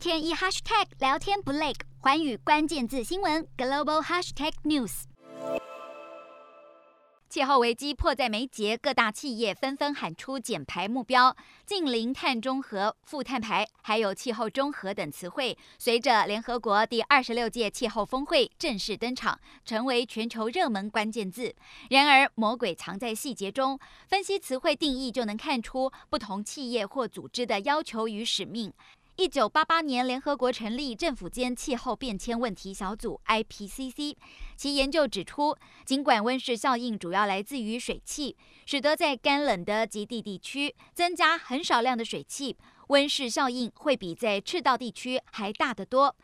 天一 hashtag 聊天不累，环宇关键字新闻 global hashtag news。气候危机迫在眉睫，各大企业纷纷喊出减排目标，净零、碳中和、负碳排，还有气候中和等词汇，随着联合国第二十六届气候峰会正式登场，成为全球热门关键字。然而，魔鬼藏在细节中，分析词汇定义就能看出不同企业或组织的要求与使命。一九八八年，联合国成立政府间气候变迁问题小组 （IPCC）。其研究指出，尽管温室效应主要来自于水汽，使得在干冷的极地地区增加很少量的水汽，温室效应会比在赤道地区还大得多。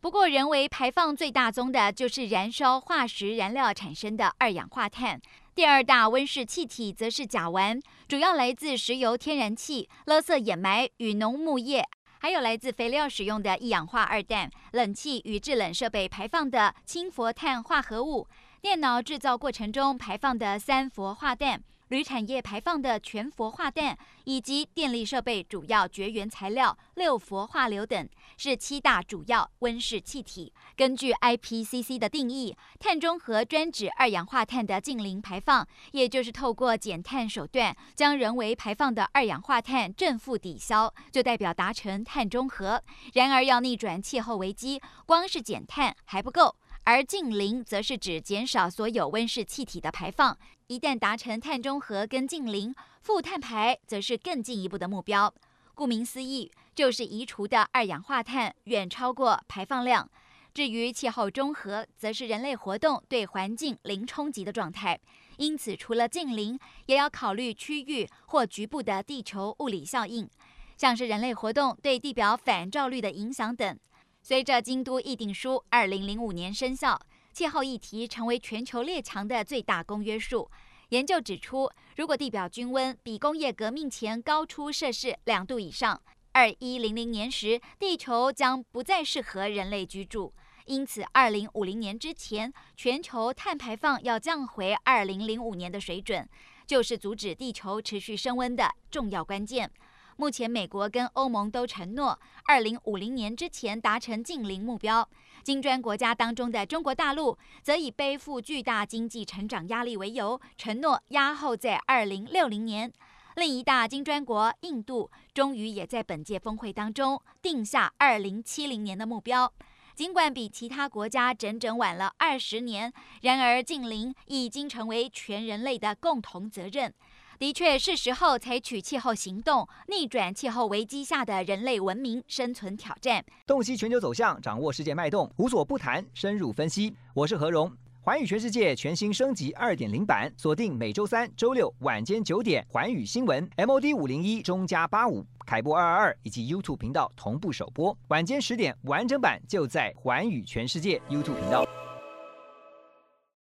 不过，人为排放最大宗的就是燃烧化石燃料产生的二氧化碳，第二大温室气体则是甲烷，主要来自石油、天然气、垃圾掩埋与农牧业。还有来自肥料使用的一氧化二氮、冷气与制冷设备排放的氢氟碳化合物、电脑制造过程中排放的三氟化氮。铝产业排放的全氟化氮，以及电力设备主要绝缘材料六氟化硫等，是七大主要温室气体。根据 IPCC 的定义，碳中和专指二氧化碳的净零排放，也就是透过减碳手段，将人为排放的二氧化碳正负抵消，就代表达成碳中和。然而，要逆转气候危机，光是减碳还不够。而净零则是指减少所有温室气体的排放。一旦达成碳中和跟近零，负碳排则是更进一步的目标。顾名思义，就是移除的二氧化碳远超过排放量。至于气候中和，则是人类活动对环境零冲击的状态。因此，除了近零，也要考虑区域或局部的地球物理效应，像是人类活动对地表反照率的影响等。随着京都议定书二零零五年生效，气候议题成为全球列强的最大公约数。研究指出，如果地表均温比工业革命前高出摄氏两度以上，二一零零年时，地球将不再适合人类居住。因此，二零五零年之前，全球碳排放要降回二零零五年的水准，就是阻止地球持续升温的重要关键。目前，美国跟欧盟都承诺，二零五零年之前达成净零目标。金砖国家当中的中国大陆，则以背负巨大经济成长压力为由，承诺压后在二零六零年。另一大金砖国印度，终于也在本届峰会当中定下二零七零年的目标。尽管比其他国家整整晚了二十年，然而净零已经成为全人类的共同责任。的确是时候采取气候行动，逆转气候危机下的人类文明生存挑战。洞悉全球走向，掌握世界脉动，无所不谈，深入分析。我是何荣，环宇全世界全新升级二点零版，锁定每周三、周六晚间九点，环宇新闻 MOD 五零一中加八五凯播二二二以及 YouTube 频道同步首播，晚间十点完整版就在环宇全世界 YouTube 频道。